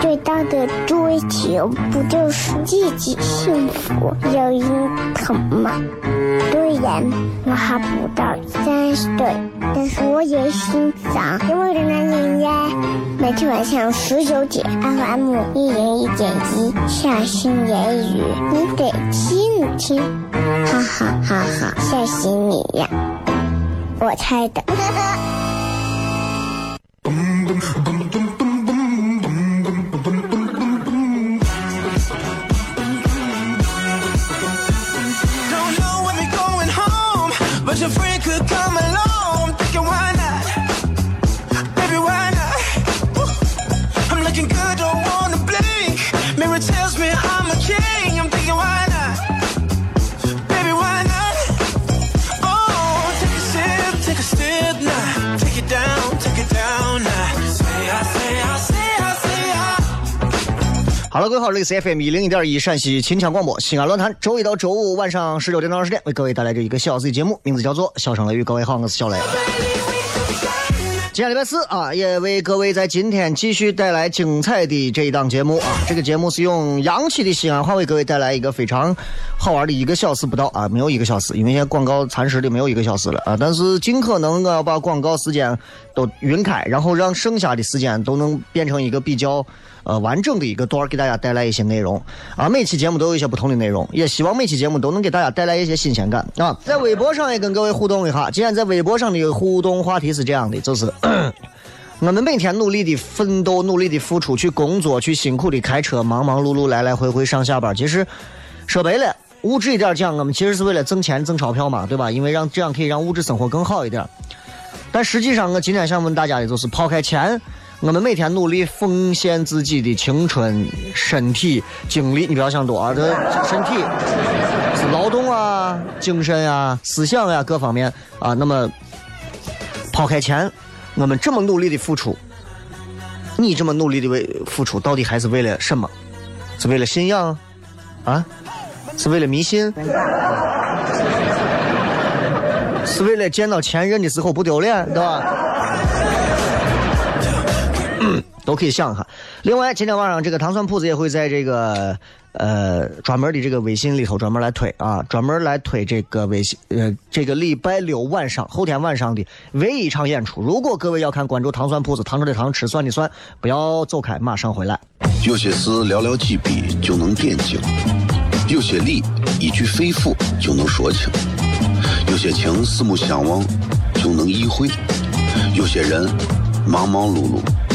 最大的追求不就是自己幸福、有人疼吗？虽然我还不到三十岁，但是我也心脏因为的男人呀。每天晚上十九点，FM 一人一点一，下心言语，你得听一听，哈哈哈哈，吓死你呀！我猜的。好了，各位好，这里是 FM 一零一点一陕西秦腔广播西安论坛，周一到周五晚上十六点到二十点为各位带来这一个小时的节目，名字叫做《笑声雷雨》。各位好，我是小雷。今天礼拜四啊，也为各位在今天继续带来精彩的这一档节目啊。这个节目是用洋气的西安话为各位带来一个非常好玩的一个小时不到啊，没有一个小时，因为现在广告蚕食的没有一个小时了啊。但是尽可能的把广告时间都匀开，然后让剩下的时间都能变成一个比较呃完整的一个段儿，给大家带来一些内容啊。每期节目都有一些不同的内容，也希望每期节目都能给大家带来一些新鲜感啊。在微博上也跟各位互动一下，今天在微博上的互动话题是这样的，就是。我们每天努力的奋斗，努力的付出，去工作，去辛苦的开车，忙忙碌碌来来回回上下班。其实说白了，物质一点讲，我们其实是为了挣钱挣钞票嘛，对吧？因为让这样可以让物质生活更好一点。但实际上，我今天想问大家的就是，抛开钱，我们每天努力奉献自己的青春、身体、精力，你不要想多啊，这身体是劳动啊、精神啊、思想啊、各方面啊。那么抛开钱。我们这么努力的付出，你这么努力的为付出，到底还是为了什么？是为了信仰啊？是为了迷信？是为了见到前任的时候不丢脸，对吧？都可以想一下。另外，今天晚上这个糖蒜铺子也会在这个呃专门的这个微信里头专门来推啊，专门来推这个微信呃这个礼拜六晚上后天晚上的唯一一场演出。如果各位要看，关注糖蒜铺子，糖吃的糖，吃蒜的蒜，不要走开，马上回来。有些事寥寥几笔就能点睛，有些理一句肺腑就能说清，有些情四目相望就能意会，有些人忙忙碌碌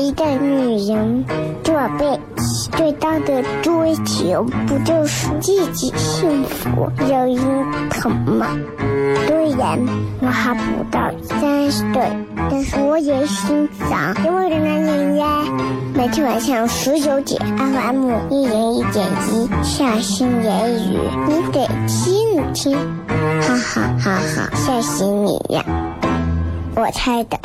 一个女人，这辈子最大的追求不就是自己幸福、有人疼吗？虽然我还不到三十岁，但是我也心脏因为的男人呀。每天晚上十九点，FM 一人一点一，下心言语，你得听听，哈哈哈哈，吓死你呀！我猜的。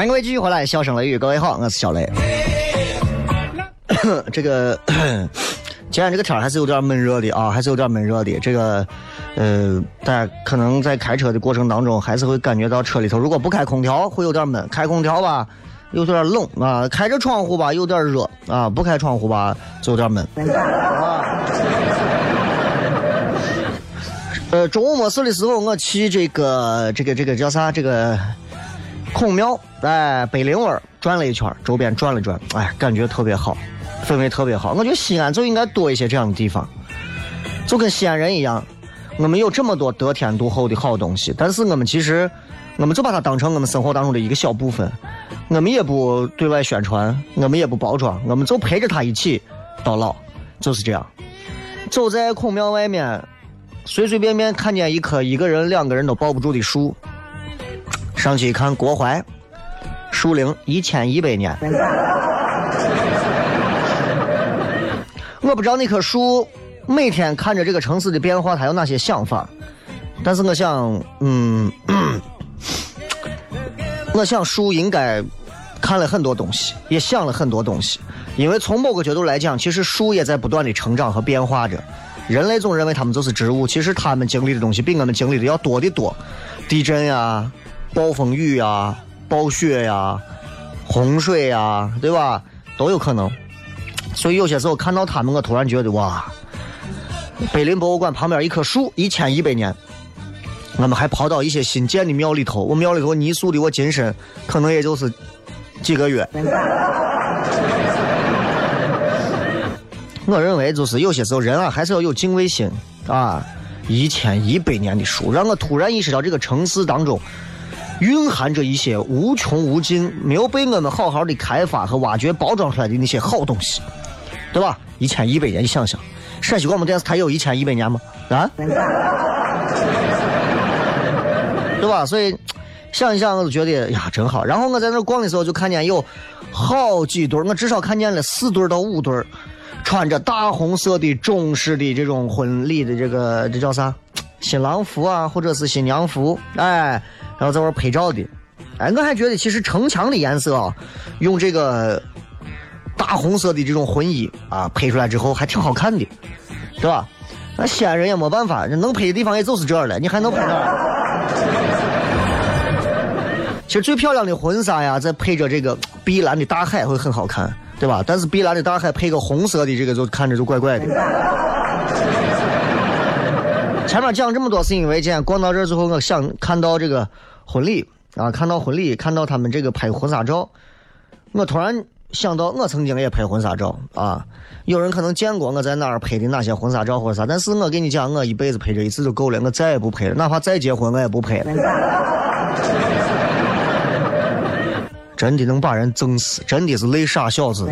欢迎各位继续回来，笑声雷雨，各位好，我是小雷。这个 今天这个天儿还是有点闷热的啊，还是有点闷热的。这个呃，大家可能在开车的过程当中，还是会感觉到车里头如果不开空调会有点闷，开空调吧有点冷啊，开着窗户吧有点热啊，不开窗户吧就有点闷。啊呃，中午没事的时候，我去这个这个这个叫啥？这个孔庙，哎，北陵湾转了一圈，周边转了转，哎，感觉特别好，氛围特别好。我觉得西安就应该多一些这样的地方，就跟西安人一样，我们有这么多得天独厚的好东西，但是我们其实，我们就把它当成我们生活当中的一个小部分，我们也不对外宣传，我们也不包装，我们就陪着它一起到老，就是这样。走在孔庙外面。随随便便看见一棵一个人、两个人都抱不住的树，上去一看，国槐，树龄一千一百年。我不知道那棵树每天看着这个城市的变化，它有哪些想法，但是我想，嗯，我想树应该看了很多东西，也想了很多东西，因为从某个角度来讲，其实树也在不断的成长和变化着。人类总认为他们就是植物，其实他们经历的东西比我们经历的要多得多，地震呀、暴风雨呀、暴雪呀、洪水呀，对吧？都有可能。所以有些时候看到他们，我突然觉得哇，碑林博物馆旁边一棵树一千一百年，我们还跑到一些新建的庙里头，我庙里头泥塑的我金身可能也就是几个月。我认为就是有些时候人啊，还是要有敬畏心啊。一千一百年的树，让我突然意识到这个城市当中蕴含着一些无穷无尽、没有被我们好好的开发和挖掘、包装出来的那些好东西，对吧？一千一百年，你想想，陕西广播电视台有一千一百年吗？啊？对吧？所以想一想，我就觉得呀，真好。然后我在那逛的时候，就看见有好几对我至少看见了四对到五对穿着大红色的中式的这种婚礼的这个这叫啥？新郎服啊，或者是新娘服，哎，然后在那拍照的，哎，我还觉得其实城墙的颜色啊，用这个大红色的这种婚衣啊拍出来之后还挺好看的，是吧？那西安人也没办法，能拍的地方也就是这儿了，你还能拍哪儿？其实最漂亮的婚纱呀，再配着这个碧蓝的大海会很好看。对吧？但是碧蓝的大海配个红色的，这个就看着就怪怪的。前面讲这么多，是因为今天逛到这儿之后，我想看到这个婚礼啊，看到婚礼，看到他们这个拍婚纱照，我突然想到，我曾经也拍婚纱照啊。有人可能见过我在哪儿拍的哪些婚纱照或者啥，但是我跟你讲，我一辈子拍这一次就够了，我再也不拍了，哪怕再结婚，我也不拍了。真的能把人整死，真的是累傻小子。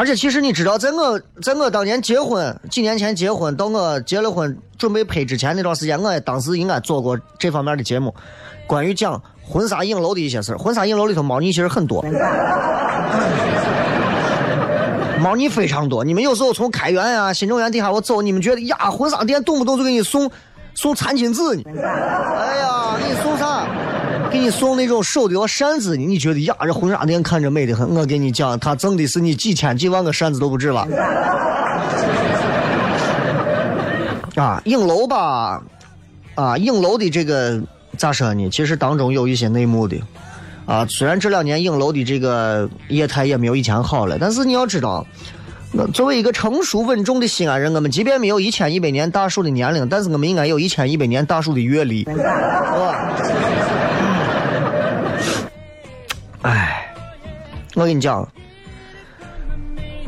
而且其实你知道，在我在我当年结婚几年前结婚，到我结了婚准备拍之前那段时间，我也当时应该做过这方面的节目，关于讲婚纱影楼的一些事婚纱影楼里头猫腻其实很多，猫腻非常多。你们有时候从开元呀、新中原底下我走，你们觉得呀，婚纱店动不动就给你送送餐巾纸呢？哎呀，给你送那种手的扇子？你觉得呀，这婚纱店看着美的很。我跟你讲，他挣的是你几千几万个扇子都不止了。啊，影楼吧，啊，影楼的这个咋说呢？其实当中有一些内幕的。啊，虽然这两年影楼的这个业态也没有以前好了，但是你要知道，作为一个成熟稳重的西安人，我们即便没有一千一百年大树的年龄，但是我们应该有一千一百年大树的阅历，是吧？哎，我跟你讲，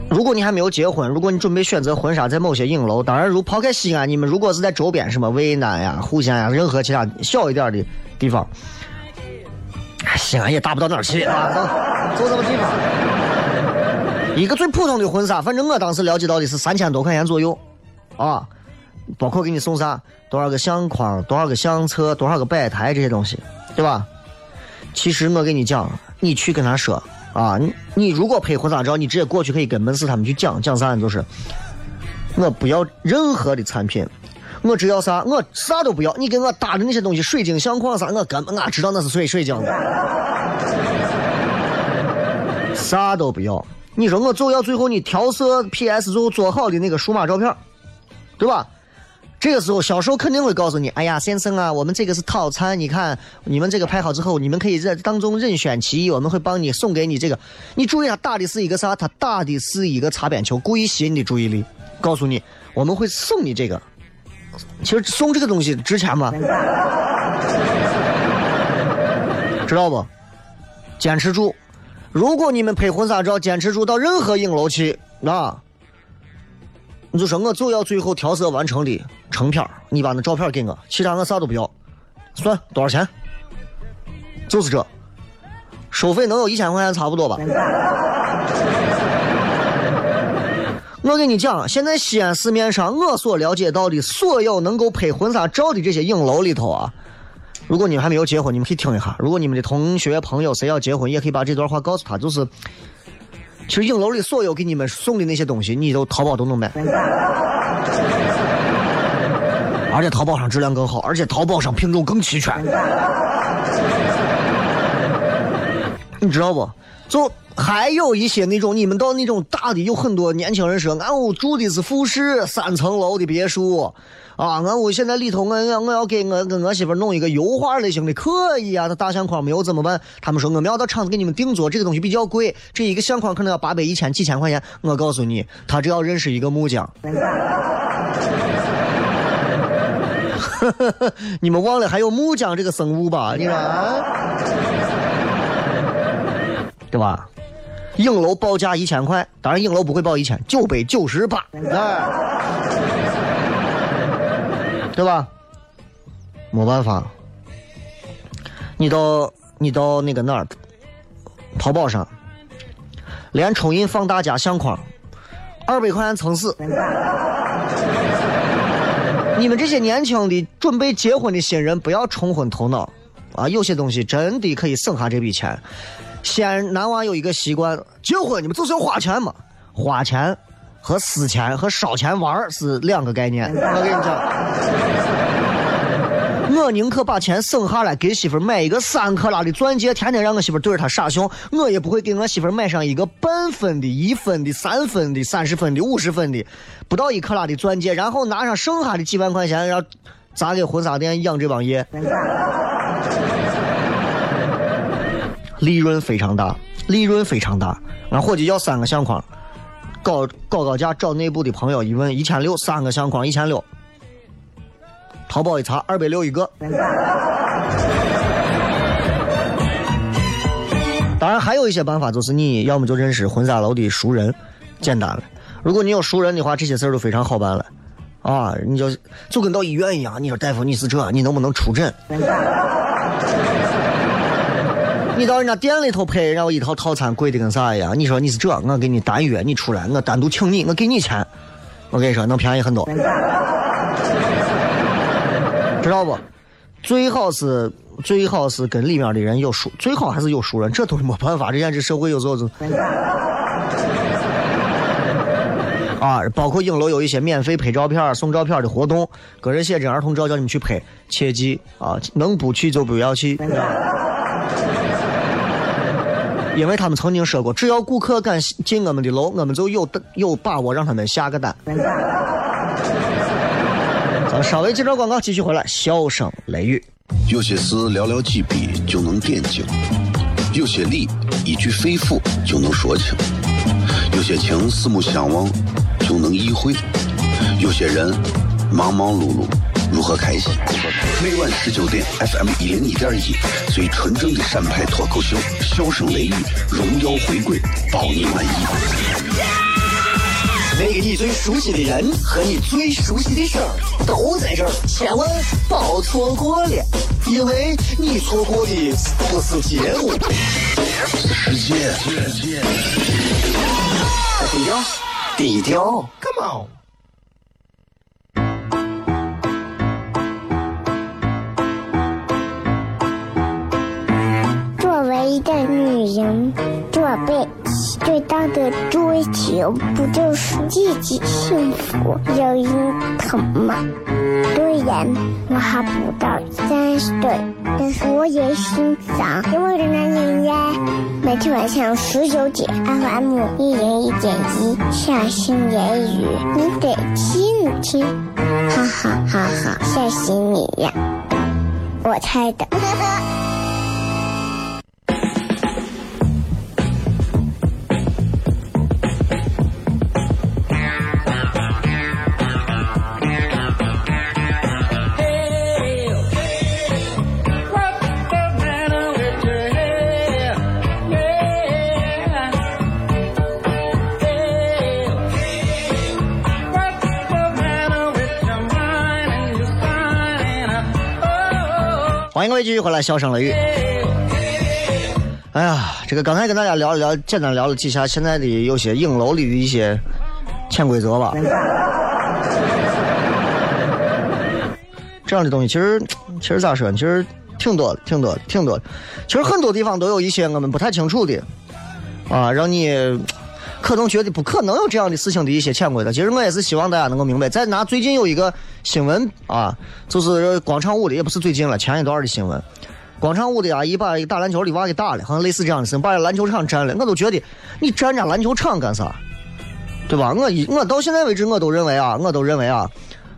如果你还没有结婚，如果你准备选择婚纱在某些影楼，当然，如抛开西安，你们如果是在周边什么渭南呀、户县呀，任何其他小一点的地方，西安也大不到哪儿去啊，就这么地方。一个最普通的婚纱，反正我当时了解到的是三千多块钱左右，啊，包括给你送啥，多少个相框，多少个相册，多少个摆台这些东西，对吧？其实我跟你讲。你去跟他说啊，你你如果拍婚纱照，你直接过去可以跟门市他们去讲讲啥呢？就是我不要任何的产品，我只要啥，我啥都不要。你给我搭的那些东西，水晶相框啥，我根本俺知道那是水水晶的，啥都不要。你说我就要最后你调色 PS 最后做好的那个数码照片，对吧？这个时候销售肯定会告诉你，哎呀，先生啊，我们这个是套餐，你看你们这个拍好之后，你们可以在当中任选其一，我们会帮你送给你这个。你注意，他打的是一个啥？他打的是一个擦边球，故意吸引你的注意力，告诉你我们会送你这个。其实送这个东西值钱吗？知道不？坚持住。如果你们拍婚纱照，坚持住到任何影楼去，啊，你就说我就要最后调色完成的成片你把那照片给我，其他我啥都不要，算多少钱？就是这，收费能有一千块钱差不多吧？我跟你讲，现在西安市面上我所了解到的所有能够拍婚纱照的这些影楼里头啊。如果你们还没有结婚，你们可以听一下。如果你们的同学朋友谁要结婚，也可以把这段话告诉他。就是，其实影楼里所有给你们送的那些东西，你都淘宝都能买，而且淘宝上质量更好，而且淘宝上品种更齐全。你知道不？就还有一些那种你们到那种大的，有很多年轻人说，俺屋住的是复式三层楼的别墅。啊，俺屋现在里头，我我我要给我跟我媳妇弄一个油画类型的，可以啊。那大相框没有怎么办？他们说我们要到厂子给你们定做，这个东西比较贵，这一个相框可能要八百、一千、几千块钱。我告诉你，他只要认识一个木匠。你们忘了还有木匠这个生物吧？你说，对吧？影楼报价一千块，当然影楼不会报一千，九百九十八。对吧？没办法，你到你到那个哪儿，淘宝上，连冲印放大加相框，二百块钱撑死。你们这些年轻的准备结婚的新人，不要冲昏头脑啊！有些东西真的可以省下这笔钱。西安男娃有一个习惯，结婚你们就是要花钱嘛，花钱。和私钱和烧钱玩是两个概念。我跟你讲，我宁可把钱省下来给媳妇买一个三克拉的钻戒，天天让我媳妇对着她傻笑，我也不会给我媳妇买上一个半分的、一分的、三分的、三十分的、五十分的不到一克拉的钻戒，然后拿上剩下的几万块钱，让砸给婚纱店养这帮爷，利润非常大，利润非常大。俺伙计要三个相框。搞搞高价找内部的朋友一问，一千六三个相框一千六，淘宝一查二百六一个。当然还有一些办法，就是你要么就认识婚纱楼的熟人，简单了。如果你有熟人的话，这些事儿都非常好办了。啊，你就就跟到医院一样，你说大夫你是这，你能不能出诊？你到人家店里头拍，然后一套套餐贵的跟啥一样？你说你是这，我给你单约你出来，我单独请你，我给你钱，我跟你说能便宜很多，知道不？最好是最好是跟里面的人有熟，最好还是有熟人，这都是没办法。这现在社会有时候是啊，包括影楼有一些免费拍照片、送照片的活动，个人写真、儿童照叫你们去拍，切记啊，能不去就不要去。因为他们曾经说过，只要顾客敢进我们的楼，我们就有有把握让他们下个单。咱稍微接着广告，继续回来，笑声雷雨。有些事寥寥几笔就能点睛，有些理一句肺腑就能说清，有些情四目相望就能意会，有些人忙忙碌碌。如何开心？每晚十九点，FM 一零一点一，最纯正的陕派脱口秀，笑声雷雨，荣耀回归，保你满意。那个你最熟悉的人和你最熟悉的事儿都在这儿，千万别错过了，因为你错过的不是节目，世界。低调，低调，Come on。的女人这辈子最大的追求，不就是自己幸福、有人疼吗？对。然我还不到三十岁，但是我也心脏因为人男人呀。每天晚上十九点，FM 一零一点一，下心言语，你得听一听，哈哈哈哈，吓死你呀！我猜的。欢迎各位继续回来，笑声雷雨。哎呀，这个刚才跟大家聊了聊，简单聊了几下现在的有些影楼里的一些潜规则吧。这样的东西其实其实咋说呢？其实挺多的，挺多的，挺多的。其实很多地方都有一些我们不太清楚的啊，让你可能觉得不可能有这样的事情的一些潜规则。其实我也是希望大家能够明白。再拿最近有一个新闻啊，就是广场舞的，也不是最近了，前一段的新闻。广场舞的阿姨把一个打篮球的娃给打了，好像类似这样的事情，把篮球场占了。我都觉得你占人家篮球场干啥？对吧？我一我到现在为止，我都认为啊，我都认为啊，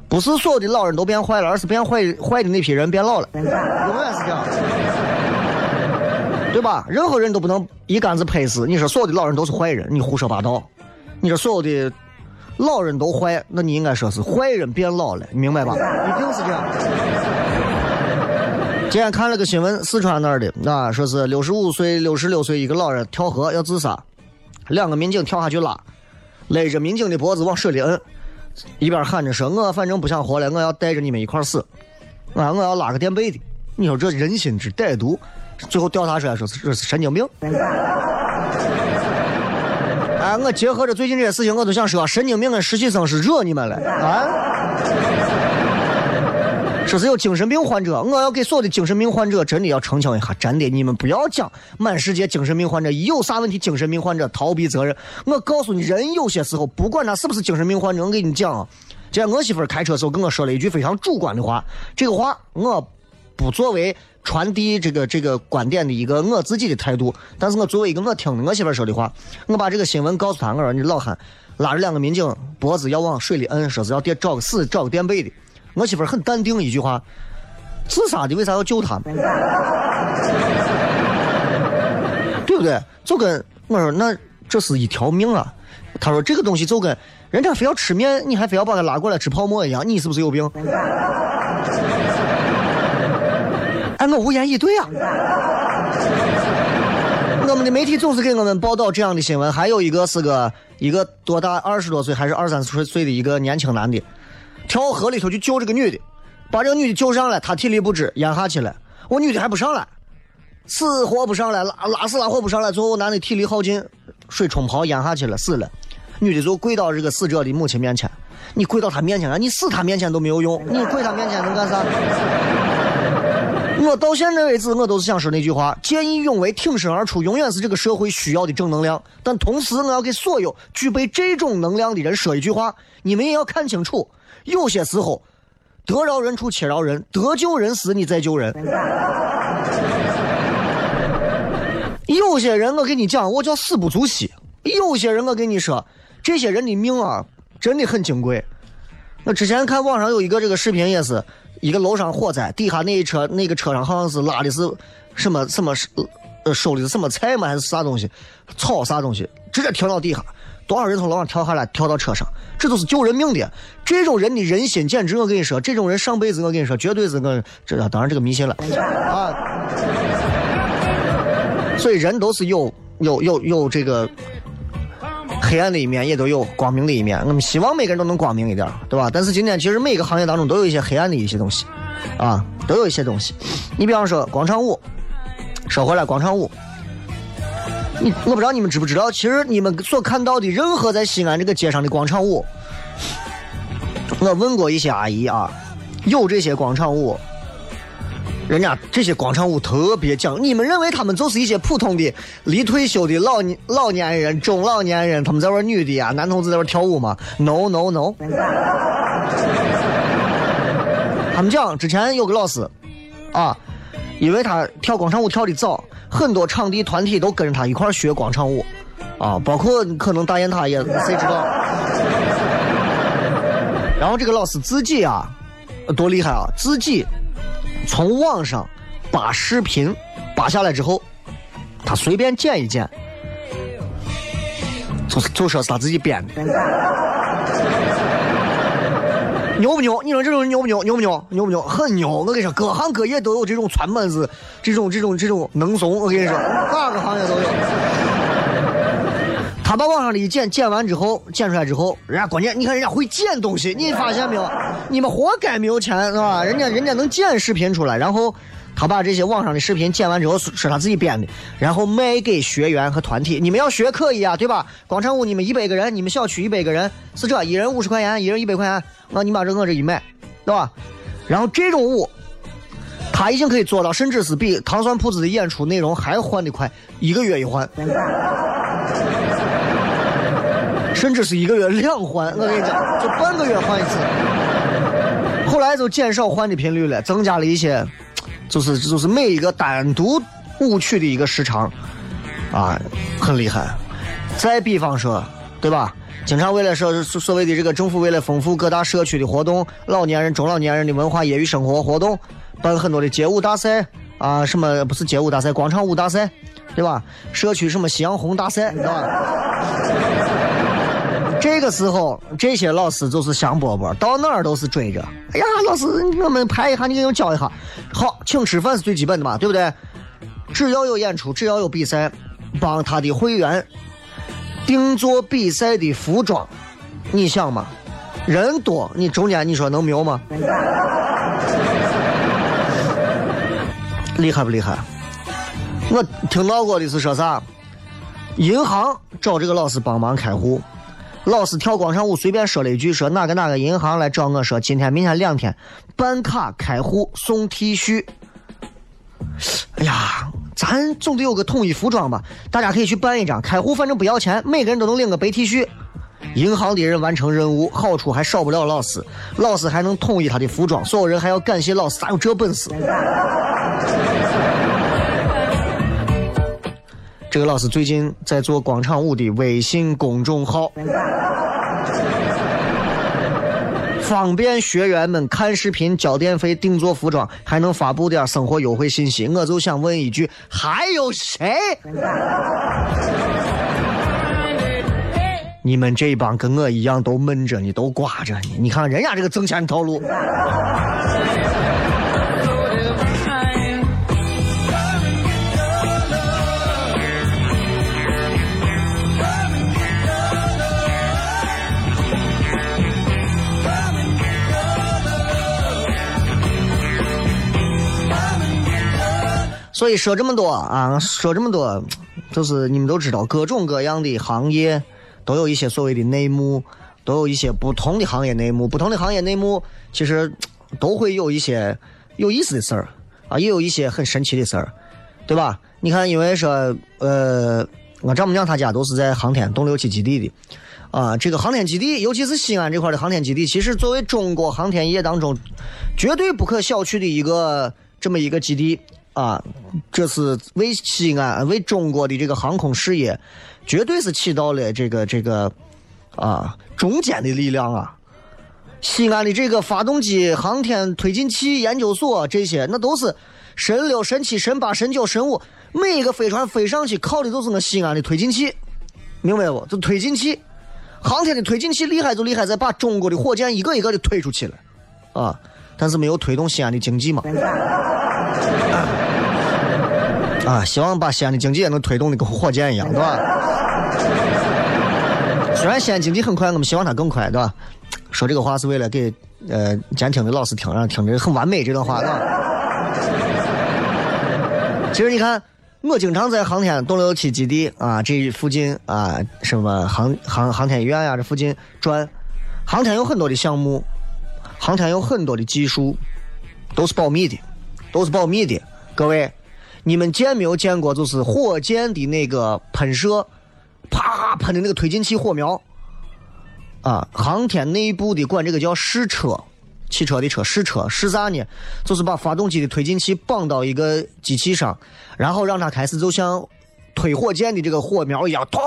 不是所有的老人都变坏了，而是变坏坏的那批人变老了，永远是这样。对吧？任何人都不能一竿子拍死。你说所有的老人都是坏人，你胡说八道。你说所有的老人都坏，那你应该说是坏人变老了，明白吧？一定是这样。今天看了个新闻，四川那儿的啊，说是六十五岁、六十六岁一个老人跳河要自杀，两个民警跳下去拉，勒着民警的脖子往水里摁，一边喊着说：“我反正不想活了，我要带着你们一块死，啊，我要拉个垫背的。”你说这人心之歹毒，最后调查出来说是这是神经病。哎，我结合着最近这些事情，我都想说，神经病跟实习生是惹你们了啊！说是有精神病患者，我要给所有的精神病患者真的要澄清一下，真的，你们不要讲满世界精神病患者一有啥问题，精神病患者逃避责任。我告诉你，人有些时候不管他是不是精神病患者，我跟你讲啊，今天我媳妇开车时候跟我说了一句非常主观的话，这个话我不作为传递这个这个观点的一个我自己的态度，但是我作为一个我听我媳妇说的话，我把这个新闻告诉她，我说你老汉拉着两个民警脖子要往水里摁，说是要垫找个死找个垫背的。我媳妇很淡定一句话：“ 自杀的为啥要救他？对不对？就跟我说，那这是一条命啊。他说这个东西就跟人家非要吃面，你还非要把他拉过来吃泡馍一样，你是不是有病？哎，我无言以对啊。我们的媒体总是给我们报道这样的新闻，还有一个是个一个多大二十多岁还是二三十岁的一个年轻男的。跳河里头去救这个女的，把这个女的救上来，他体力不支淹下去了。我女的还不上来，死活不上来，拉拉死拉活不上来。最后男的体力耗尽，水冲泡淹下去了，死了。女的就跪到这个死者的母亲面前，你跪到他面前啊？你死他面前都没有用，你跪他面前能干啥？我到现在为止，我都是想说那句话：见义勇为、挺身而出，永远是这个社会需要的正能量。但同时，我要给所有具备这种能量的人说一句话：你们也要看清楚。有些时候，得饶人处且饶人，得救人时你再救人。有些人我跟你讲，我叫死不足惜。有些人我跟你说，这些人的命啊，真的很金贵。我之前看网上有一个这个视频，也是一个楼上火灾，底下那一车那个车上好像是拉的是什么什么呃收的是什么菜吗还是啥东西，草啥东西，直接停到底下。多少人从楼上跳下来，跳到车上，这都是救人命的。这种人的人心，简直我跟你说，这种人上辈子我跟你说，绝对是我这当然这个迷信了啊。所以人都是有有有有这个黑暗的一面，也都有光明的一面。我们希望每个人都能光明一点，对吧？但是今天其实每个行业当中都有一些黑暗的一些东西啊，都有一些东西。你比方说广场舞，说回来广场舞。你我不知道你们知不知道，其实你们所看到的任何在西安这个街上的广场舞，我问过一些阿姨啊，有这些广场舞，人家这些广场舞特别讲，你们认为他们就是一些普通的离退休的老老年人、中老年人，他们在玩女的啊，男同志在玩跳舞吗？No No No，他们讲之前有个老师，啊，因为他跳广场舞跳的早，很多场地团体都跟着他一块学广场舞，啊，包括可能大雁塔也谁知道。然后这个老师自己啊，多厉害啊！自己从网上把视频扒下来之后，他随便剪一剪，就就说是他自己编的。牛不牛？你说这种人牛不牛？牛不牛？牛不牛？很牛！我跟你说，各行各业都有这种窜本子，这种这种这种能怂。我跟你说，哪个行业都有。他把网上的一剪剪完之后，剪出来之后，人家关键你看人家会剪东西，你发现没有？你们活该没有钱是吧？人家人家能剪视频出来，然后他把这些网上的视频剪完之后是他自己编的，然后卖给学员和团体。你们要学可以啊，对吧？广场舞你们一百个人，你们小区一百个人是这，一人五十块钱，一人一百块钱，那你把这我这一卖，对吧？然后这种舞。他已经可以做到，甚至是比糖蒜铺子的演出内容还换的快，一个月一换。甚至是一个月两换，我跟你讲，就半个月换一次。后来就减少换的频率了，增加了一些，就是就是每一个单独舞曲的一个时长，啊，很厉害。再比方说，对吧？经常为了说所所谓的这个政府为了丰富各大社区的活动，老年人、中老年人的文化业余生活活动，办很多的街舞大赛啊，什么不是街舞大赛，广场舞大赛，对吧？社区什么夕阳红大赛，知道吧？这个时候，这些老师就是香饽饽，到哪儿都是追着。哎呀，老师，我们拍一下，你给我教一下。好，请吃饭是最基本的嘛，对不对？只要有演出，只要有比赛，帮他的会员定做比赛的服装。你想嘛，人多，你中间你说能牛吗？厉害不厉害？我听到过的是说啥？银行找这个老师帮忙开户。老师跳广场舞，随便说了一句，说哪个哪个银行来找我说，今天明天两天办卡开户送 T 恤。哎呀，咱总得有个统一服装吧？大家可以去办一张开户，反正不要钱，每个人都能领个白 T 恤。银行的人完成任务，好处还少不了老师，老师还能统一他的服装，所有人还要感谢老师，咋有这本事？这个老师最近在做广场舞的微信公众号，方便学员们看视频、交电费、定做服装，还能发布点生活优惠信息。我就想问一句，还有谁？你们这帮跟我一样都闷着呢，都挂着呢？你看人家这个挣钱套路。所以说这么多啊，说这么多，就是你们都知道，各种各样的行业都有一些所谓的内幕，都有一些不同的行业内幕。不同的行业内幕其实都会有一些有意思的事儿啊，也有一些很神奇的事儿，对吧？你看，因为说，呃，我丈母娘她家都是在航天东六七基地的啊。这个航天基地，尤其是西安这块的航天基地，其实作为中国航天业当中绝对不可小觑的一个这么一个基地。啊，这是为西安、为中国的这个航空事业，绝对是起到了这个这个啊中间的力量啊。西安的这个发动机、航天推进器研究所这些，那都是神六、神七、神八、神九、神五，每一个飞船飞上去靠的都是我西安的推进器，明白不？这推进器，航天的推进器厉害就厉害在把中国的火箭一个一个的推出去了，啊，但是没有推动西安的经济嘛。希望把西安的经济也能推动的跟火箭一样，对吧？虽然西安经济很快，我们希望它更快，对吧？说这个话是为了给呃监听的老师听，让听着很完美这段话，对吧？其实你看，我经常在航天东六七基地啊这附近啊，什么航航航天医院呀这附近转，航天有很多的项目，航天有很多的技术，都是保密的，都是保密的，各位。你们见没有见过？就是火箭的那个喷射，啪喷的那个推进器火苗，啊，航天内部的管这个叫试车，汽车的车试车试啥呢？就是把发动机的推进器绑到一个机器上，然后让它开始就像推火箭的这个火苗一样，咚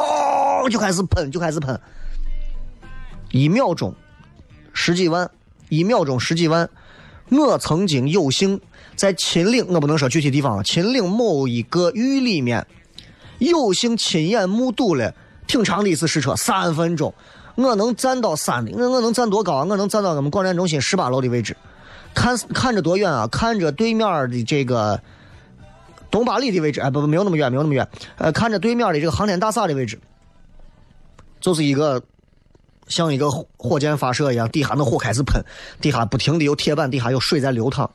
就开始喷，就开始喷，一秒钟十几万，一秒钟十几万。我曾经有幸在秦岭，我不能说具体地方，秦岭某一个峪里面，有幸亲眼目睹了挺长的一次试车，三分钟。我能站到山的，我我能站多高？我能站到我们广电中心十八楼的位置，看看着多远啊？看着对面的这个东八里的位置，哎，不不，没有那么远，没有那么远。呃，看着对面的这个航天大厦的位置，就是一个像一个火箭发射一样，底下那火开始喷，底下不停的有铁板，底下有水在流淌。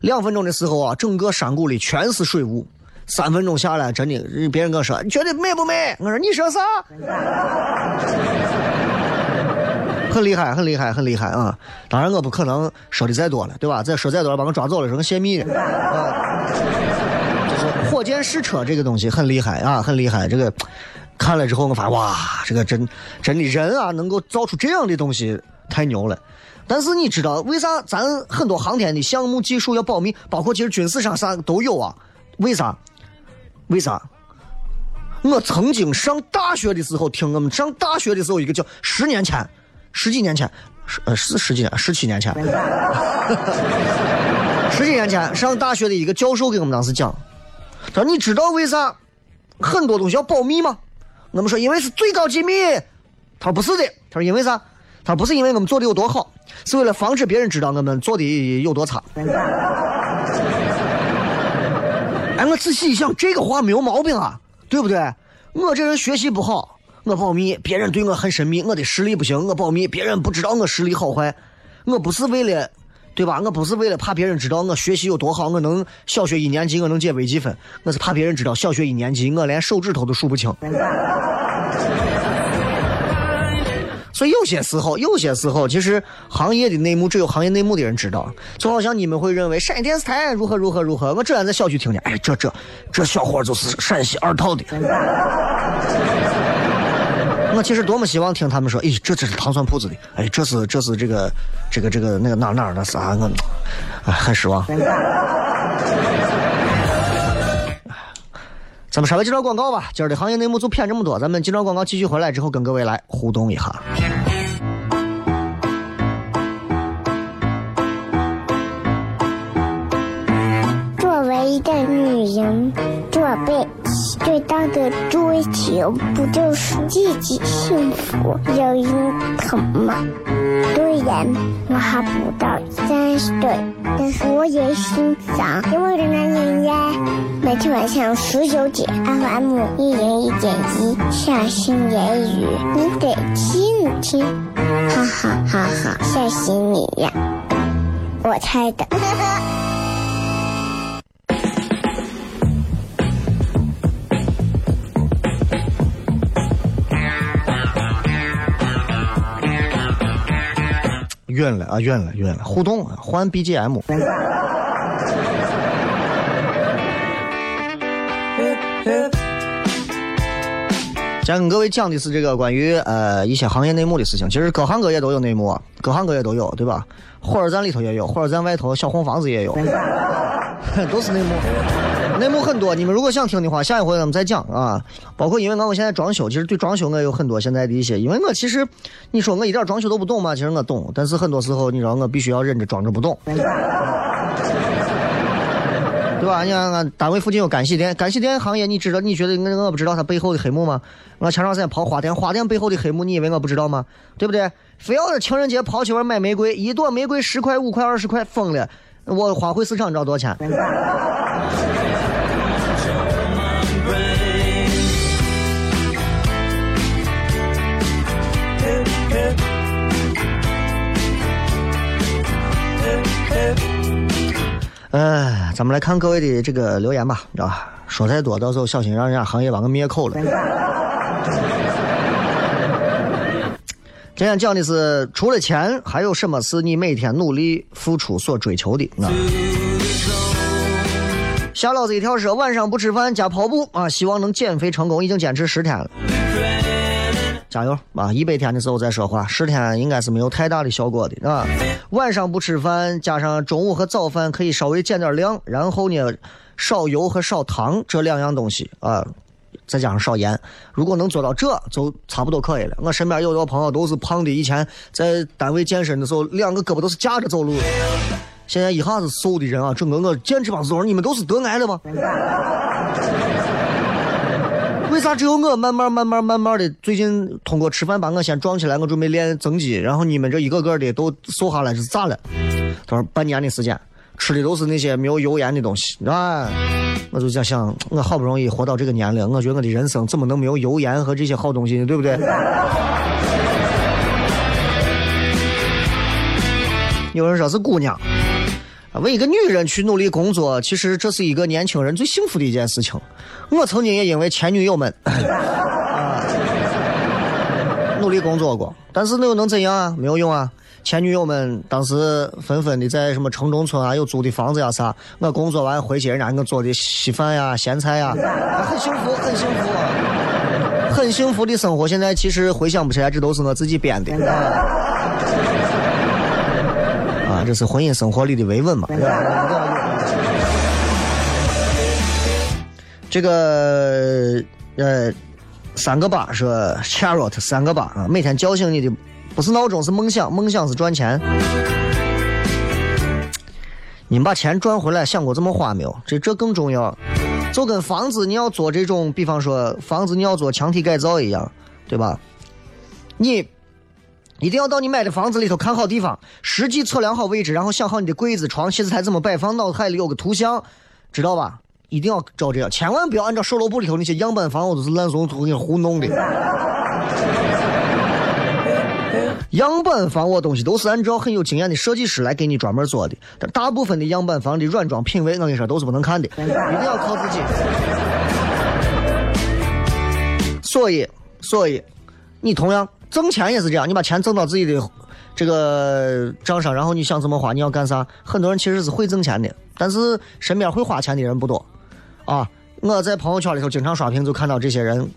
两分钟的时候啊，整个山谷里全是水雾。三分钟下来，真的，别人跟我说，你觉得美不美？我说你说啥？很厉害，很厉害，很厉害啊！当然，我不可能说的再多了，对吧？再说再多了，把我抓走了，说我泄密的。啊，就是火箭试车这个东西很厉害啊，很厉害。这个看了之后，我发现哇，这个真真的人啊，能够造出这样的东西，太牛了。但是你知道为啥咱很多航天的项目技术要保密？包括其实军事上啥都有啊？为啥？为啥？我曾经上大学的时候听我们上大学的时候一个叫十年前。十几年前，十呃是十几年，十七年前，十几年前上大学的一个教授给我们当时讲，他说：“你知道为啥很多东西要保密吗？”我们说：“因为是最高机密。”他说：“不是的。”他说：“因为啥？”他：“不是因为我们做的有多好，是为了防止别人知道我们做的有多差。”哎，我仔细一想，这个话没有毛病啊，对不对？我这人学习不好。我保密，别人对我很神秘。我的实力不行，我保密，别人不知道我实力好坏。我不是为了，对吧？我不是为了怕别人知道我学习有多好，我能小学一年级我能解微积分。我是怕别人知道小学一年级我连手指头都数不清。所以有些时候，有些时候，其实行业的内幕只有行业内幕的人知道。就好像你们会认为陕西电视台如何如何如何，我之前在小区听见，哎，这这这小伙就是陕西二套的。我其实多么希望听他们说，哎，这这是糖蒜铺子的，哎，这是这是这个这个这个那个哪哪那啥，我，哎，很失望。咱们稍微介绍广告吧，今儿的行业内幕就骗这么多，咱们介绍广告继续回来之后跟各位来互动一下。作为一个女人，做背。最大的追求不就是自己幸福、有人疼吗？虽然我还不到三十岁，但是我也心脏因为人男人呀。每天晚上十九点，FM 一人一点一，下心言语，你得听听，哈哈哈哈，吓死你呀！我猜的。晕了啊，晕了，晕了！互动换 BGM。先跟各位讲的是这个关于呃一些行业内幕的事情，其实各行各业都有内幕，各行各业都有，对吧？火车站里头也有，火车站外头小红房子也有，都是内幕。内幕很多，你们如果想听的话，下一回咱们再讲啊。包括因为俺我现在装修，其实对装修我有很多现在的一些，因为我其实你说我一点装修都不懂嘛，其实我懂，但是很多时候你知道我必须要忍着装着不懂，对吧？你看俺单位附近有干洗店，干洗店行业你知道？你觉得我我不知道它背后的黑幕吗？我前段时间跑花店，花店背后的黑幕，你以为我不知道吗？对不对？非要在情人节跑去玩买玫瑰，一朵玫瑰十块、五块、二十块，疯了！我花卉市场你知道多少钱？哎，咱们来看各位的这个留言吧，知道吧？说太多，到时候小心让人家行业把我灭口了。今天讲的是，除了钱，还有什么是你每天努力付出所追求的？啊？夏老子一条说，晚上不吃饭加跑步啊，希望能减肥成功，已经坚持十天了。加油啊！一百天的时候再说话，十天应该是没有太大的效果的啊。晚上不吃饭，加上中午和早饭可以稍微减点量，然后呢，少油和少糖这两样东西啊，再加上少盐，如果能做到这，就差不多可以了。我身边有个朋友都是胖的，以前在单位健身的时候，两个胳膊都是架着走路的，现在一下子瘦的人啊，整个我简直把说你们都是得癌了吗？为啥只有我慢慢慢慢慢慢的，最近通过吃饭把我先壮起来，我准备练增肌，然后你们这一个个的都瘦下来是咋了？他说半年的时间，吃的都是那些没有油盐的东西，啊，我就在想，我好不容易活到这个年龄，我觉得我的人生怎么能没有油盐和这些好东西呢？对不对？有人说是姑娘。为一个女人去努力工作，其实这是一个年轻人最幸福的一件事情。我曾经也因为前女友们 啊努力工作过，但是那又能怎样啊？没有用啊！前女友们当时纷纷的在什么城中村啊有租的房子呀啥，我工作完回去，人家给我做的稀饭呀、咸菜呀，很幸福，很幸福，啊，很幸福的生活。现在其实回想不起来，这都是我自己编的。啊，这是婚姻生活里的维稳嘛？这个呃，三个八说 Charlotte 三个八啊，每天叫醒你的不是闹钟，是梦想，梦想是赚钱。你们把钱赚回来，想过怎么花没有？这这更重要。就跟房子你要做这种，比方说房子你要做墙体改造一样，对吧？你。一定要到你买的房子里头看好地方，实际测量好位置，然后想好你的柜子、床、写字台怎么摆放，脑海里有个图像，知道吧？一定要照这样，千万不要按照售楼部里头那些样板房，我都是烂怂图给你糊弄的。样板房我东西都是按照很有经验的设计师来给你专门做的，但大部分的样板房的软装品位，我跟你说都是不能看的，一定要靠自己。所以，所以，你同样。挣钱也是这样，你把钱挣到自己的这个账上，然后你想怎么花，你要干啥？很多人其实是会挣钱的，但是身边会花钱的人不多啊。我在朋友圈里头经常刷屏，就看到这些人，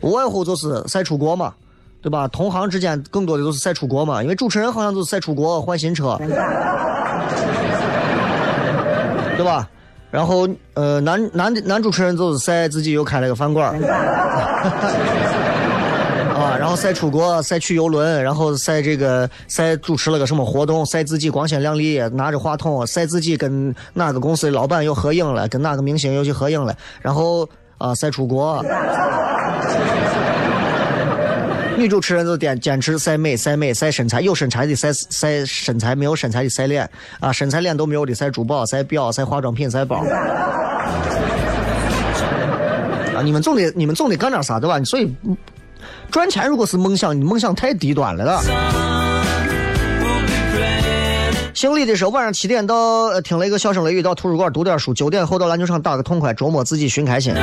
无外乎就是晒出国嘛，对吧？同行之间更多的都是晒出国嘛，因为主持人好像都是晒出国换新车，对吧？然后呃，男男的男主持人就是晒自己又开了个饭馆。啊，然后赛出国，赛去游轮，然后赛这个，赛主持了个什么活动，赛自己光鲜亮丽，拿着话筒，赛自己跟哪个公司的老板又合影了，跟哪个明星又去合影了，然后啊，赛出国。女主持人就坚坚持晒美，晒美，晒身材，有身材的晒晒身材，没有身材的晒脸，啊，身材脸都没有的晒珠宝，晒表，晒化妆品，晒包。啊，你们总得你们总得干点啥对吧？所以。赚钱如果是梦想，你梦想太低端了了。姓李的说，晚上七点到听了一个小声雷雨，到图书馆读点书，九点后到篮球场打个痛快，周末自己寻开心。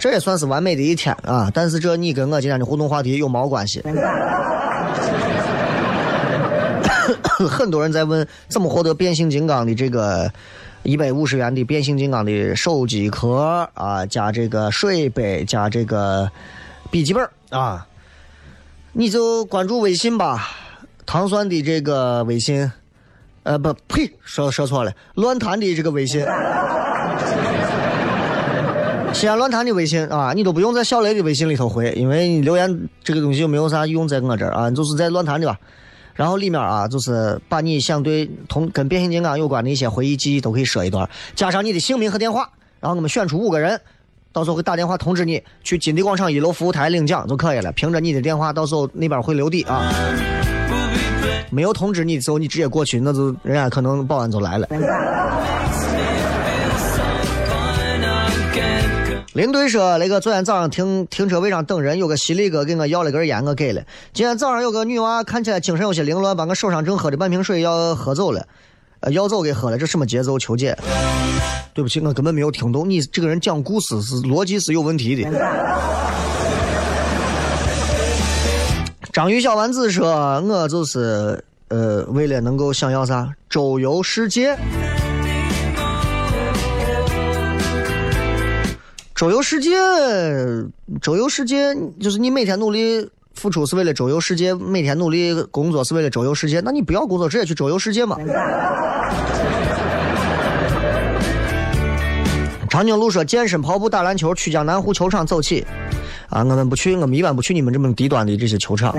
这也算是完美的一天啊！但是这你跟我今天的互动话题有毛关系？很多人在问怎么获得变形金刚的这个一百五十元的变形金刚的手机壳啊，加这个水杯，加这个笔记本啊。你就关注微信吧，糖酸的这个微信，呃不呸，说说错了，乱谈的这个微信，西安乱谈的微信啊，你都不用在小雷的微信里头回，因为你留言这个东西就没有啥用在我这儿啊，你就是在乱谈的吧。然后里面啊，就是把你想对同跟变形金刚有关的一些回忆记忆都可以说一段，加上你的姓名和电话，然后我们选出五个人。到时候会打电话通知你去金地广场一楼服务台领奖就可以了。凭着你的电话，到时候那边会留底啊。没有通知你的时候，你直接过去，那就人家可能保安就来了。领队说：“那个昨天早上停停车位上等人，有个犀利哥给我要了根烟，我给了。今天早上有个女娃看起来精神有些凌乱，把我手上正喝的半瓶水要喝走了。”呃，要走给喝了，这什么节奏？求解，对不起，我根本没有听懂。你这个人讲故事是逻辑是有问题的。章鱼小丸子说：“我就是呃，为了能够想要啥，周游世界。周游世界，周游世界，就是你每天努力付出是为了周游世界，每天努力工作是为了周游世界，那你不要工作，直接去周游世界嘛。长颈鹿说：“健身、跑步、打篮球，去江南湖球场走起。”啊，我们不去，我们一般不去你们这么低端的这些球场。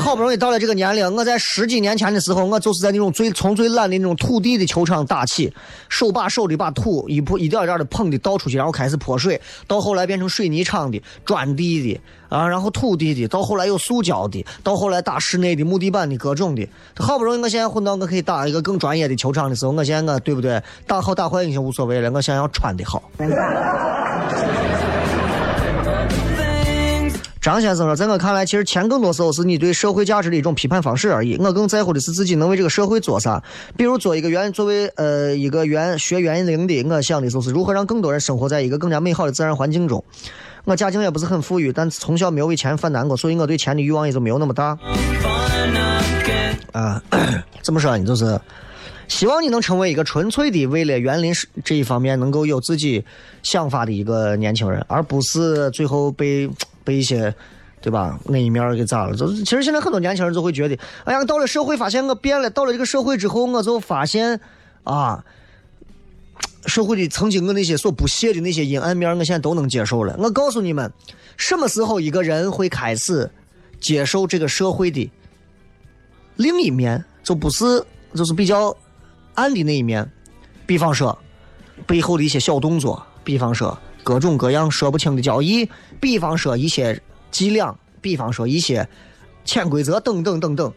好不容易到了这个年龄，我在十几年前的时候，我就是在那种最从最烂的那种土地的球场打起，手把手的把土一铺一点一点的捧的倒出去，然后开始泼水，到后来变成水泥场的、砖地的啊，然后土地的，到后来有塑胶的，到后来打室内的木地板的各种的。好不容易我现在混到我可以打一个更专业的球场的时候，我现在我对不对？打好打坏已经无所谓了，我想要穿的好。张先生说：“在我看来，其实钱更多时候是你对社会价值的一种批判方式而已。我更在乎的是自己能为这个社会做啥。比如做一个园，作为呃一个园学园林的，我想的就是如何让更多人生活在一个更加美好的自然环境中。我家境也不是很富裕，但从小没有为钱犯难过，所以我对钱的欲望也就没有那么大。啊，怎么说呢？就是希望你能成为一个纯粹的为了园林这一方面能够有自己想法的一个年轻人，而不是最后被。”被一些，对吧？那一面给咋了？就是其实现在很多年轻人就会觉得，哎呀，到了社会发现我变了，到了这个社会之后，我就发现啊，社会的曾经我那些所不屑的那些阴暗面，我现在都能接受了。我告诉你们，什么时候一个人会开始接受这个社会的另一面，就不是就是比较暗的那一面，比方说背后的一些小动作，比方说。各种各样说不清的交易，比方说一些伎俩，比方说一些潜规则等等等等。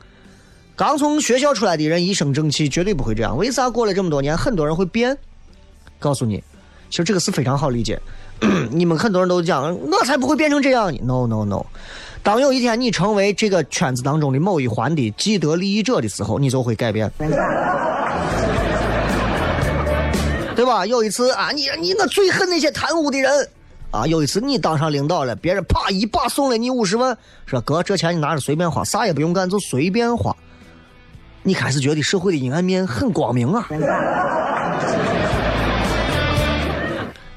刚从学校出来的人一身正气，绝对不会这样。为啥过了这么多年，很多人会变？告诉你，其实这个是非常好理解。你们很多人都讲，我才不会变成这样呢。No No No，当有一天你成为这个圈子当中的某一环的既得利益者的时候，你就会改变。对吧？有一次啊，你你那最恨那些贪污的人啊！有一次你当上领导了，别人啪一把送了你五十万，说哥这钱你拿着随便花，啥也不用干就随便花。你开始觉得社会的阴暗面很光明啊。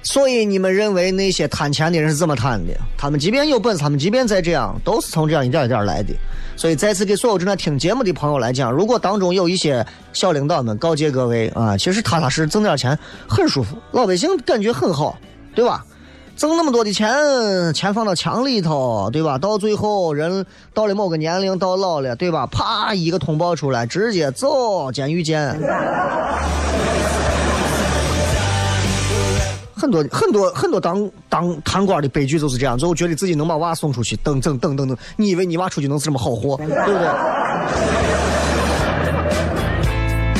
所以你们认为那些贪钱的人是怎么贪的？他们即便有本事，他们即便再这样，都是从这样一点一点来的。所以再次给所有正在听节目的朋友来讲，如果当中有一些小领导们告诫各位啊，其实踏踏实实挣点钱很舒服，老百姓感觉很好，对吧？挣那么多的钱，钱放到墙里头，对吧？到最后人到了某个年龄，到老了，对吧？啪一个通报出来，直接走监狱见。很多很多很多当当贪官的悲剧就是这样，最后觉得自己能把娃送出去，等等等等等。你以为你娃出去能是什么好货，对不对？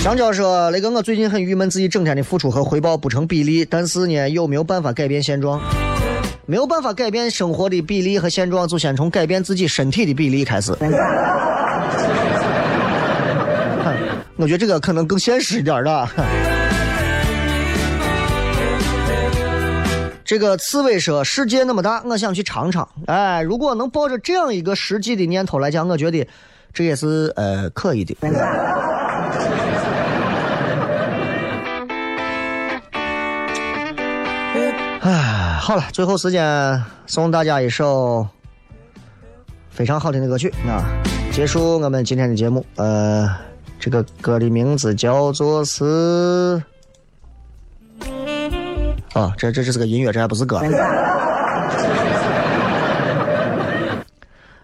香蕉说：“那个我最近很郁闷，自己整天的付出和回报不成比例，但是呢，又没有办法改变现状？没有办法改变生活的比例和现状，就先从改变自己身体的比例开始。我觉得这个可能更现实一点的。”这个刺猬说：“世界那么大，我想去尝尝。哎，如果能抱着这样一个实际的念头来讲，我觉得这也是呃可以的。”哎，好了，最后时间送大家一首非常好听的歌曲啊，结束我们今天的节目。呃，这个歌的名字叫做是。啊，这这这是个音乐，这还不是歌。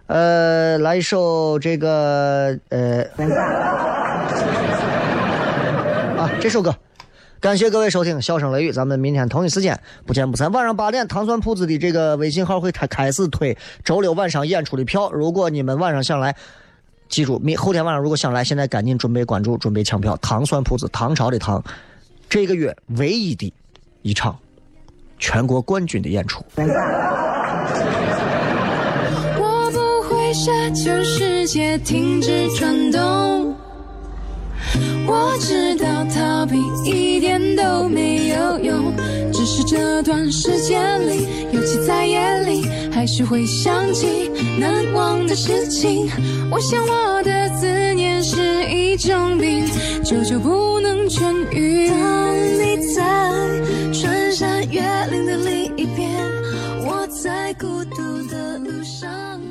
呃，来一首这个呃，啊，这首歌，感谢各位收听《笑声雷雨》，咱们明天同一时间不见不散。晚上八点，糖蒜铺子的这个微信号会开开始推周六晚上演出的票。如果你们晚上想来，记住明后天晚上如果想来，现在赶紧准备关注，准备抢票。糖蒜铺子，唐朝的唐，这个月唯一的。一场全国冠军的演出。我不会奢求世界停止转动，我知道逃避一点都没有用，只是这段时间里，尤其在夜里，还是会想起难忘的事情。我想我的思念是一种病，久久不能痊愈。在。穿山越岭的另一边，我。在孤独的路上。